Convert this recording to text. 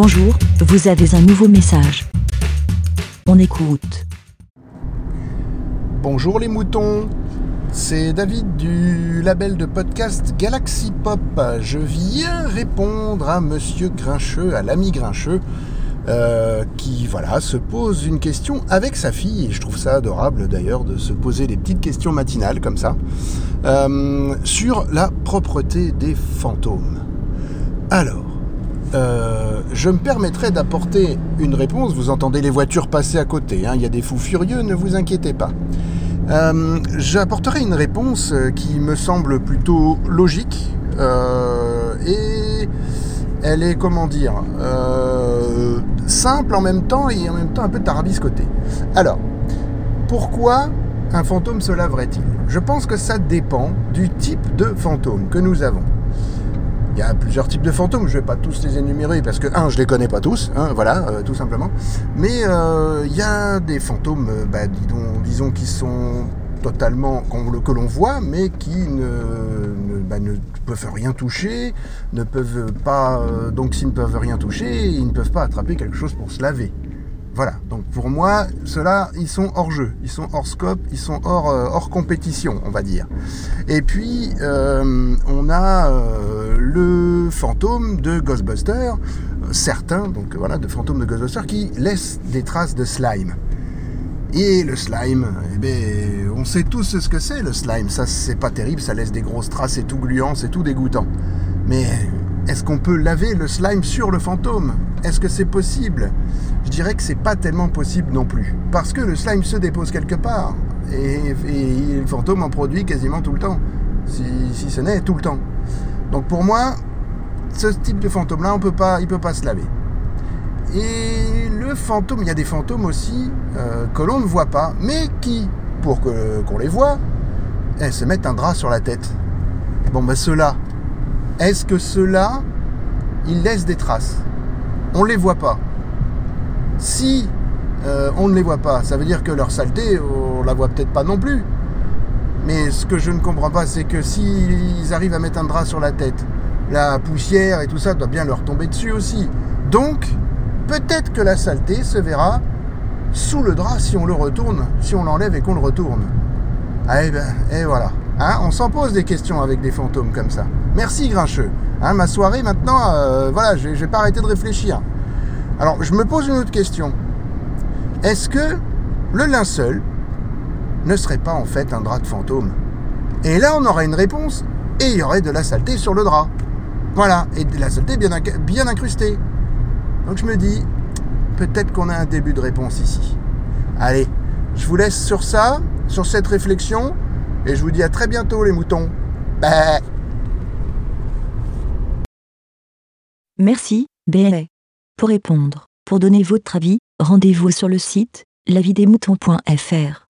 Bonjour, vous avez un nouveau message. On écoute. Bonjour les moutons, c'est David du label de podcast Galaxy Pop. Je viens répondre à Monsieur Grincheux, à l'ami Grincheux, euh, qui voilà se pose une question avec sa fille. Et je trouve ça adorable d'ailleurs de se poser des petites questions matinales comme ça euh, sur la propreté des fantômes. Alors, euh, je me permettrai d'apporter une réponse. Vous entendez les voitures passer à côté. hein, Il y a des fous furieux, ne vous inquiétez pas. Euh, J'apporterai une réponse qui me semble plutôt logique euh, et elle est comment dire euh, simple en même temps et en même temps un peu tarabiscotée. Alors, pourquoi un fantôme se laverait-il? Je pense que ça dépend du type de fantôme que nous avons. Il y a plusieurs types de fantômes, je ne vais pas tous les énumérer parce que, un, je les connais pas tous, hein, voilà, euh, tout simplement. Mais euh, il y a des fantômes, euh, bah, disons, qui sont totalement, que l'on voit, mais qui ne, ne, bah, ne peuvent rien toucher, ne peuvent pas, euh, donc s'ils ne peuvent rien toucher, ils ne peuvent pas attraper quelque chose pour se laver. Voilà, donc pour moi, ceux-là, ils sont hors jeu, ils sont hors scope, ils sont hors, euh, compétition, on va dire. Et puis, euh, on a euh, le fantôme de Ghostbusters, euh, certains, donc voilà, de fantômes de Ghostbusters qui laissent des traces de slime. Et le slime, eh ben, on sait tous ce que c'est le slime. Ça, c'est pas terrible, ça laisse des grosses traces, c'est tout gluant, c'est tout dégoûtant. Mais est-ce qu'on peut laver le slime sur le fantôme? Est-ce que c'est possible? Je dirais que c'est pas tellement possible non plus. Parce que le slime se dépose quelque part. Et, le fantôme en produit quasiment tout le temps. Si, ce n'est tout le temps. Donc pour moi, ce type de fantôme-là, on peut pas, il peut pas se laver. Et le fantôme, il y a des fantômes aussi euh, que l'on ne voit pas, mais qui, pour qu'on les voit, eh, se mettent un drap sur la tête. Bon, ben ceux-là, est-ce que ceux-là, ils laissent des traces? On ne les voit pas. Si euh, on ne les voit pas, ça veut dire que leur saleté, on la voit peut-être pas non plus. Mais ce que je ne comprends pas, c'est que s'ils arrivent à mettre un drap sur la tête, la poussière et tout ça doit bien leur tomber dessus aussi. Donc, peut-être que la saleté se verra sous le drap si on le retourne, si on l'enlève et qu'on le retourne. Ah, et, ben, et voilà. Hein, on s'en pose des questions avec des fantômes comme ça. Merci Grincheux. Hein, ma soirée maintenant, euh, voilà, je vais pas arrêter de réfléchir. Alors, je me pose une autre question. Est-ce que le linceul ne serait pas en fait un drap de fantôme? Et là, on aurait une réponse et il y aurait de la saleté sur le drap. Voilà, et de la saleté bien, bien incrustée. Donc je me dis, peut-être qu'on a un début de réponse ici. Allez, je vous laisse sur ça, sur cette réflexion, et je vous dis à très bientôt les moutons. Bah. Merci, BLA. Pour répondre, pour donner votre avis, rendez-vous sur le site lavidemouton.fr.